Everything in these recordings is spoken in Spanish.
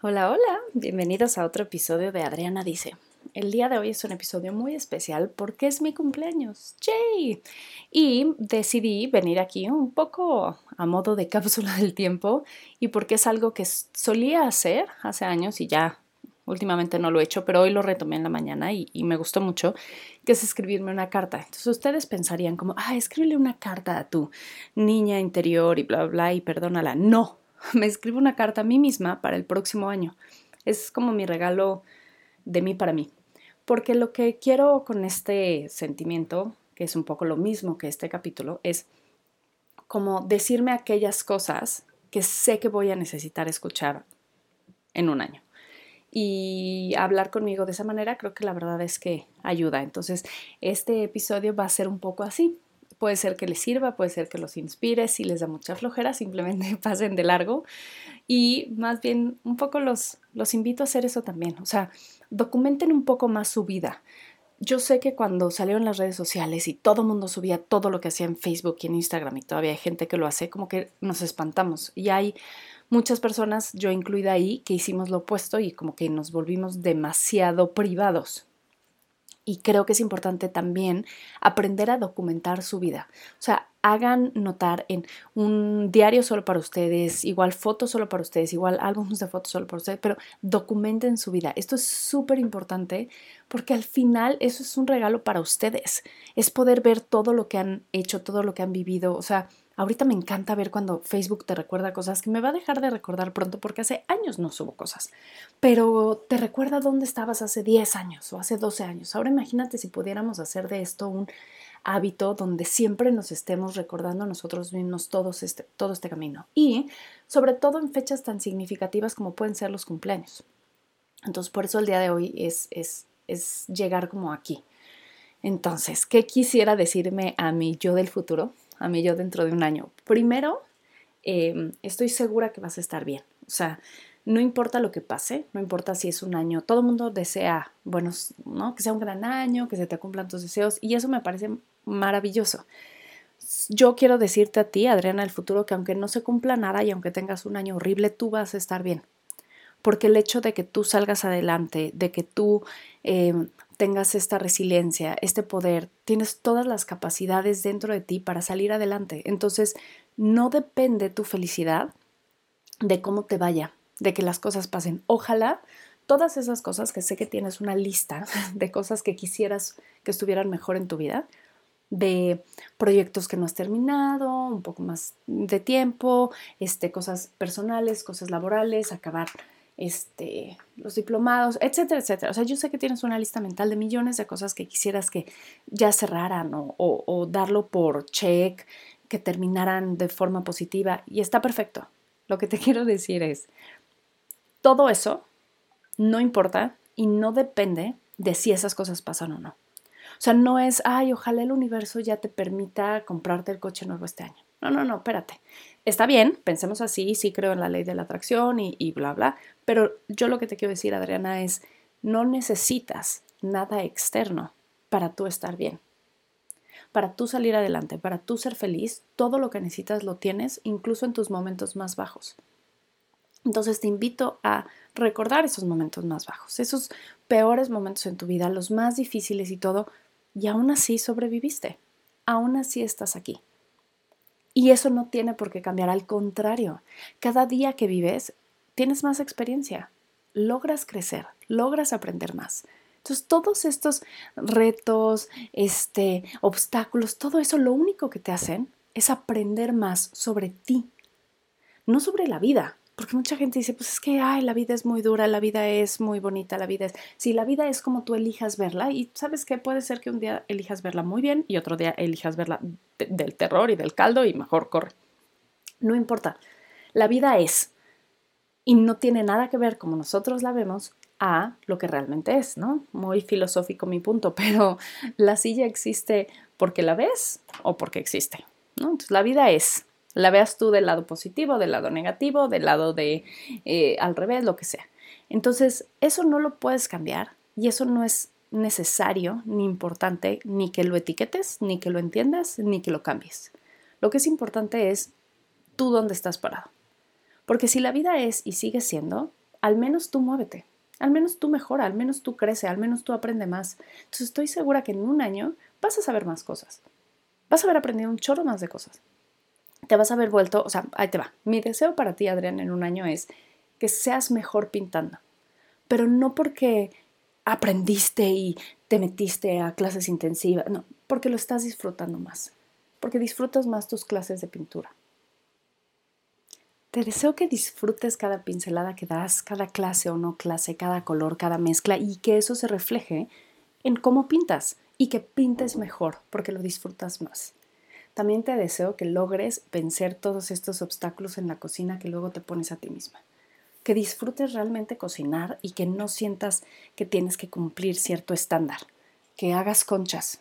Hola, hola, bienvenidos a otro episodio de Adriana Dice. El día de hoy es un episodio muy especial porque es mi cumpleaños. ¡Yay! Y decidí venir aquí un poco a modo de cápsula del tiempo y porque es algo que solía hacer hace años y ya últimamente no lo he hecho, pero hoy lo retomé en la mañana y, me gustó mucho, que es escribirme una carta. Entonces ustedes pensarían como, ah, escríbele una carta a tu niña interior y bla, bla, bla y perdónala. No, me escribo una carta a mí misma para el próximo año. Es como mi regalo de mí para mí. Porque lo que quiero con este sentimiento, que es un poco lo mismo que este capítulo, es como decirme aquellas cosas que sé que voy a necesitar escuchar en un año. Y hablar conmigo de esa manera creo que la verdad es que ayuda. Entonces, este episodio va a ser un poco así. Puede ser que les sirva, puede ser que los inspire, si les da mucha flojera, simplemente pasen de largo. Y más bien, un poco los, los invito a hacer eso también. O sea, documenten un poco más su vida. Yo sé que cuando salieron las redes sociales y todo el mundo subía todo lo que hacía en Facebook y en Instagram y todavía hay gente que lo hace, como que nos espantamos. Y hay muchas personas, yo incluida ahí, que hicimos lo opuesto y como que nos volvimos demasiado privados y creo que es importante también aprender a documentar su vida. O sea, hagan notar en un diario solo para ustedes, igual fotos solo para ustedes, igual álbumes de fotos solo para ustedes, pero documenten su vida. Esto es súper importante porque al final eso es un regalo para ustedes. Es poder ver todo lo que han hecho, todo lo que han vivido. O sea, Ahorita me encanta ver cuando Facebook te recuerda cosas que me va a dejar de recordar pronto porque hace años no subo cosas, pero te recuerda dónde estabas hace 10 años o hace 12 años. Ahora imagínate si pudiéramos hacer de esto un hábito donde siempre nos estemos recordando a nosotros mismos todos este, todo este camino y sobre todo en fechas tan significativas como pueden ser los cumpleaños. Entonces por eso el día de hoy es, es, es llegar como aquí. Entonces, ¿qué quisiera decirme a mí yo del futuro? a mí yo dentro de un año. Primero, em, estoy segura que vas a estar bien. O sea, no importa lo que pase, no importa si es un año, todo el mundo desea, bueno, ¿no? Que sea un gran año, que se te cumplan tus deseos y eso me parece maravilloso. Yo quiero decirte a ti, Adriana, del futuro, que aunque no se cumpla nada y aunque tengas un año horrible, tú vas a estar bien. Porque el hecho de que tú salgas adelante, de que tú em, tengas esta resiliencia, este poder, tienes todas las capacidades dentro de ti para salir adelante. Entonces, no depende tu felicidad de cómo te vaya, de que las cosas pasen. Ojalá todas esas cosas que sé que tienes una lista de cosas que quisieras que estuvieran mejor en tu vida, de proyectos que no has terminado, un poco más de tiempo, este, cosas personales, cosas laborales, acabar este, los diplomados, etcétera, etcétera. O sea, yo sé que tienes una lista mental de millones de cosas que quisieras que ya cerraran o, o darlo por check, que terminaran de forma positiva y está perfecto. Lo que te quiero decir es, todo eso no importa y no depende de si esas cosas pasan o no. O sea, no es, ay, ojalá el universo ya te permita comprarte el coche nuevo este año. No, no, no, espérate. Está bien, pensemos así, sí creo en la ley de la atracción y, y bla, bla, pero yo lo que te quiero decir, Adriana, es no necesitas nada externo para tú estar bien. Para tú salir adelante, para tú ser feliz, todo lo que necesitas lo tienes, incluso en tus momentos más bajos. Entonces te invito a recordar esos momentos más bajos, esos peores momentos en tu vida, los más difíciles y todo, y aún así sobreviviste, aún así estás aquí. Y eso no tiene por qué cambiar, al contrario, cada día que vives tienes más experiencia, logras crecer, logras aprender más. Entonces, todos estos retos, este, obstáculos, todo eso lo único que te hacen es aprender más sobre ti, no sobre la vida, porque mucha gente dice, pues es que, ay, la vida es muy dura, la vida es muy bonita, la vida es... Si la vida es como tú elijas verla, y sabes que puede ser que un día elijas verla muy bien y otro día elijas verla del terror y del caldo y mejor corre. No importa, la vida es. Y no tiene nada que ver como nosotros la vemos a lo que realmente es, ¿no? Muy filosófico mi punto, pero la silla existe porque la ves o porque existe, ¿no? Entonces la vida es la veas tú del lado positivo, del lado negativo, del lado de eh, al revés, lo que sea. Entonces, eso no lo puedes cambiar y eso no es necesario ni importante ni que lo etiquetes, ni que lo entiendas, ni que lo cambies. Lo que es importante es tú dónde estás parado. Porque si la vida es y sigue siendo, al menos tú muévete, al menos tú mejora, al menos tú crece, al menos tú aprende más. Entonces estoy segura que en un año vas a saber más cosas. Vas a haber aprendido un chorro más de cosas. Te vas a haber vuelto, o sea, ahí te va. Mi deseo para ti, Adrián, en un año es que seas mejor pintando. Pero no porque aprendiste y te metiste a clases intensivas, no, porque lo estás disfrutando más. Porque disfrutas más tus clases de pintura. Te deseo que disfrutes cada pincelada que das, cada clase o no clase, cada color, cada mezcla y que eso se refleje en cómo pintas y que pintes mejor porque lo disfrutas más. También te deseo que logres vencer todos estos obstáculos en la cocina que luego te pones a ti misma. Que disfrutes realmente cocinar y que no sientas que tienes que cumplir cierto estándar. Que hagas conchas.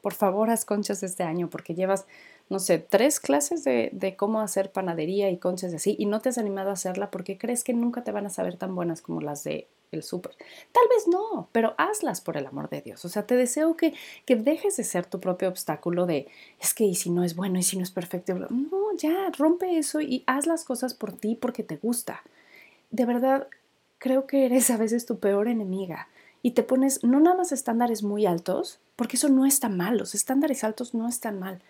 Por favor, haz conchas este año porque llevas no sé, tres clases de, cómo hacer panadería y conchas así y no te has animado a hacerla porque crees que nunca te van a saber tan buenas como las de el súper. Tal vez no, pero hazlas por el amor de Dios. O sea, te deseo que, que dejes de ser tu propio obstáculo de, es que y si no es bueno y si no es perfecto. No, ya, rompe eso y haz las cosas por ti porque te gusta. De verdad, creo que eres a veces tu peor enemiga y te pones no nada más estándares muy altos, porque eso no está mal, los estándares altos no están mal.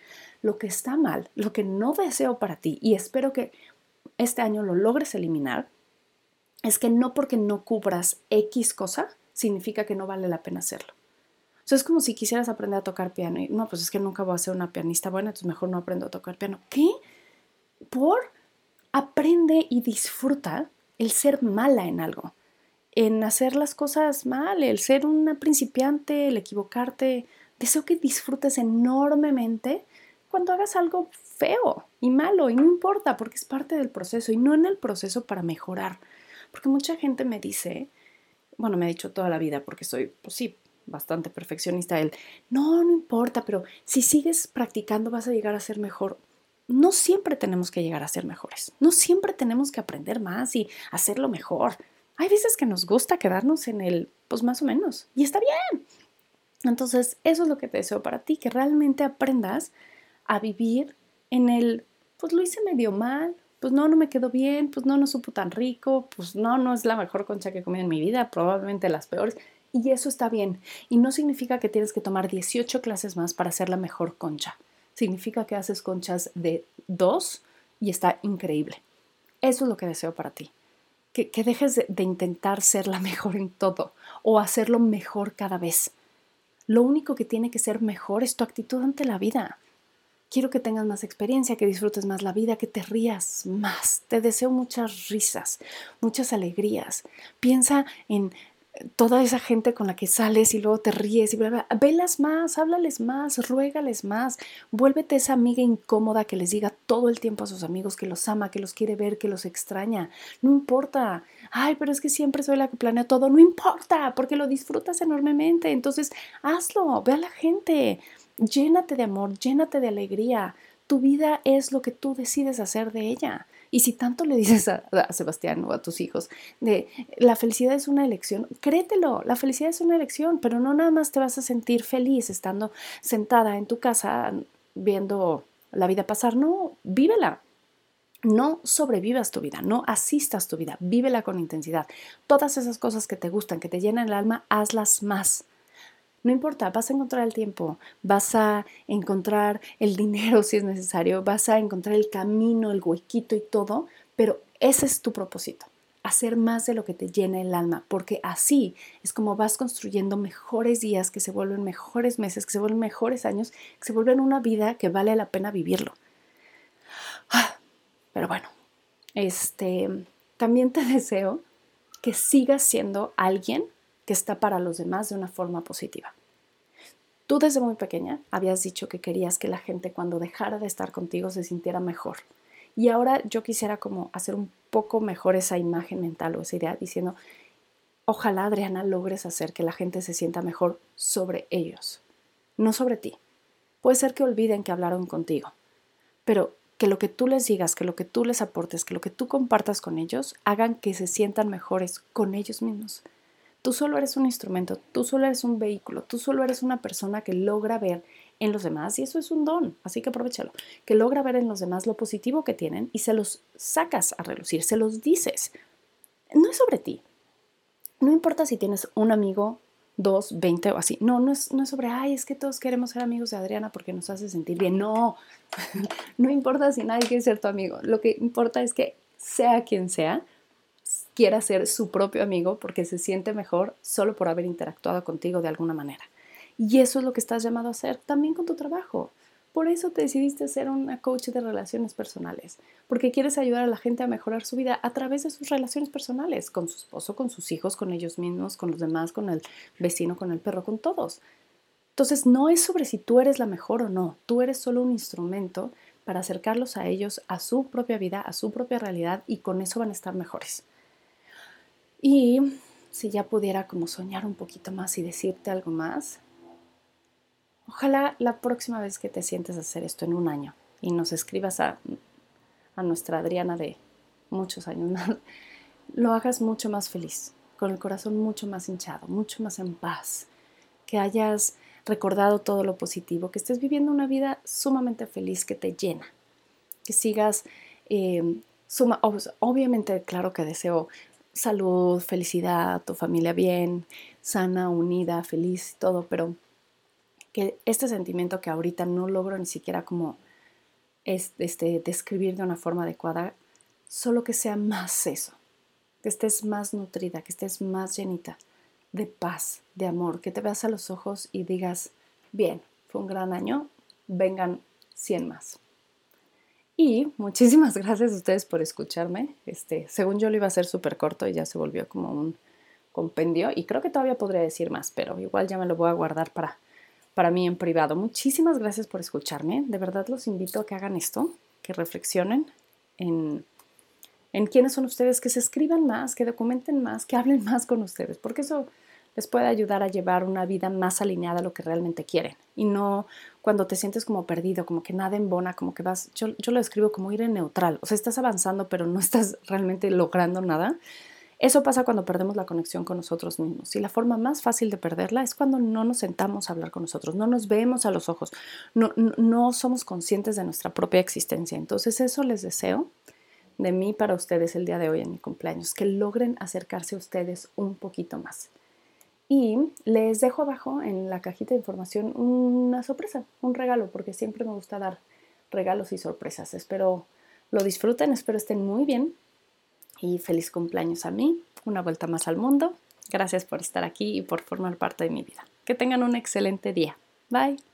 Lo que está mal, lo que no deseo para ti, y espero que este año lo logres eliminar, es que no porque no cubras X cosa, significa que no vale la pena hacerlo. Es como si quisieras aprender a tocar piano y no, pues es que nunca voy a ser una pianista buena, entonces mejor no aprendo a tocar piano. ¿Qué? Por aprende y disfruta el ser mala en algo en hacer las cosas mal, el ser una principiante, el equivocarte. Deseo que disfrutes enormemente cuando hagas algo feo y malo y no importa porque es parte del proceso y no en el proceso para mejorar. Porque mucha gente me dice, bueno, me ha dicho toda la vida porque soy, pues sí, bastante perfeccionista, él, no, no importa, pero si sigues practicando vas a llegar a ser mejor. No siempre tenemos que llegar a ser mejores, no siempre tenemos que aprender más y hacerlo mejor hay veces que nos gusta quedarnos en el, pues más o menos, y está bien. Entonces, eso es lo que te deseo para ti, que realmente aprendas a vivir en el, pues lo hice medio mal, pues no, no me quedó bien, pues no, no supo tan rico, pues no, no es la mejor concha que he comido en mi vida, probablemente las peores. Y eso está bien. Y no significa que tienes que tomar 18 clases más para hacer la mejor concha. Significa que haces conchas de dos y está increíble. Eso es lo que deseo para ti que, dejes de, de intentar ser la mejor en todo o hacerlo mejor cada vez. Lo único que tiene que ser mejor es tu actitud ante la vida. Quiero que tengas más experiencia, que disfrutes más la vida, que te rías más. Te deseo muchas risas, muchas alegrías. Piensa en toda esa gente con la que sales y luego te ríes y bla, bla, velas más, háblales más, ruégales más, vuélvete esa amiga incómoda que les diga todo el tiempo a sus amigos que los ama, que los quiere ver, que los extraña. No importa. Ay, pero es que siempre soy la que planea todo. No importa, porque lo disfrutas enormemente. Entonces, hazlo, ve a la gente, llénate de amor, llénate de alegría. Tu vida es lo que tú decides hacer de ella. Y si tanto le dices a, Sebastián o a tus hijos de la felicidad es una elección, créetelo, la felicidad es una elección, pero no nada más te vas a sentir feliz estando sentada en tu casa viendo la vida pasar, no, vívela. No sobrevivas tu vida, no asistas tu vida, vívela con intensidad. Todas esas cosas que te gustan, que te llenan el alma, hazlas más. No importa, vas a encontrar el tiempo, vas a encontrar el dinero si es necesario, vas a encontrar el camino, el huequito y todo, pero ese es tu propósito, hacer más de lo que te llena el alma, porque así es como vas construyendo mejores días que se vuelven mejores meses, que se vuelven mejores años, que se vuelven una vida que vale la pena vivirlo. Ah, pero bueno, este, también te deseo que sigas siendo alguien que está para los demás de una forma positiva. Tú desde muy pequeña habías dicho que querías que la gente cuando dejara de estar contigo se sintiera mejor. Y ahora yo quisiera como hacer un poco mejor esa imagen mental o esa idea diciendo, ojalá Adriana logres hacer que la gente se sienta mejor sobre ellos, no sobre ti. Puede ser que olviden que hablaron contigo, pero que lo que tú les digas, que lo que tú les aportes, que lo que tú compartas con ellos, hagan que se sientan mejores con ellos mismos. Tú solo eres un instrumento, tú solo eres un vehículo, tú solo eres una persona que logra ver en los demás y eso es un don, así que aprovechalo, que logra ver en los demás lo positivo que tienen y se los sacas a relucir, se los dices. no es sobre ti. No importa si tienes un amigo, dos, veinte o así. No, no es, no es sobre, ay, es que todos queremos ser amigos de Adriana porque nos hace sentir bien. No, no importa si nadie quiere ser tu amigo. Lo que importa es que sea quien sea, quiera ser su propio amigo porque se siente mejor solo por haber interactuado contigo de alguna manera. Y eso es lo que estás llamado a hacer también con tu trabajo. Por eso te decidiste ser una coach de relaciones personales, porque quieres ayudar a la gente a mejorar su vida a través de sus relaciones personales, con su esposo, con sus hijos, con ellos mismos, con los demás, con el vecino, con el perro, con todos. Entonces no es sobre si tú eres la mejor o no, tú eres solo un instrumento para acercarlos a ellos, a su propia vida, a su propia realidad y con eso van a estar mejores. Y si ya pudiera como soñar un poquito más y decirte algo más, Ojalá la próxima vez que te sientes a hacer esto en un año y nos escribas a, nuestra Adriana de muchos años más, lo hagas mucho más feliz, con el corazón mucho más hinchado, mucho más en paz, que hayas recordado todo lo positivo, que estés viviendo una vida sumamente feliz que te llena, que sigas, eh, suma, obviamente, claro que deseo salud, felicidad, tu familia bien, sana, unida, feliz, todo, pero que este sentimiento que ahorita no logro ni siquiera como este, describir de una forma adecuada, solo que sea más eso, que estés más nutrida, que estés más llenita de paz, de amor, que te veas a los ojos y digas, bien, fue un gran año, vengan 100 más. Y muchísimas gracias a ustedes por escucharme. Este, según yo lo iba a hacer súper corto y ya se volvió como un compendio y creo que todavía podría decir más, pero igual ya me lo voy a guardar para para mí en privado. Muchísimas gracias por escucharme. De verdad los invito a que hagan esto, que reflexionen en, en quiénes son ustedes, que se escriban más, que documenten más, que hablen más con ustedes, porque eso les puede ayudar a llevar una vida más alineada a lo que realmente quieren y no cuando te sientes como perdido, como que nada embona, como que vas, yo, yo lo escribo como ir en neutral, o sea, estás avanzando pero no estás realmente logrando nada. Eso pasa cuando perdemos la conexión con nosotros mismos. Y la forma más fácil de perderla es cuando no nos sentamos a hablar con nosotros, no nos vemos a los ojos, no, no, somos conscientes de nuestra propia existencia. Entonces eso les deseo de mí para ustedes el día de hoy en mi cumpleaños, que logren acercarse a ustedes un poquito más. Y les dejo abajo en la cajita de información una sorpresa, un regalo, porque siempre me gusta dar regalos y sorpresas. Espero lo disfruten, espero estén muy bien y feliz cumpleaños a mí, una vuelta más al mundo. Gracias por estar aquí y por formar parte de mi vida. Que tengan un excelente día. Bye.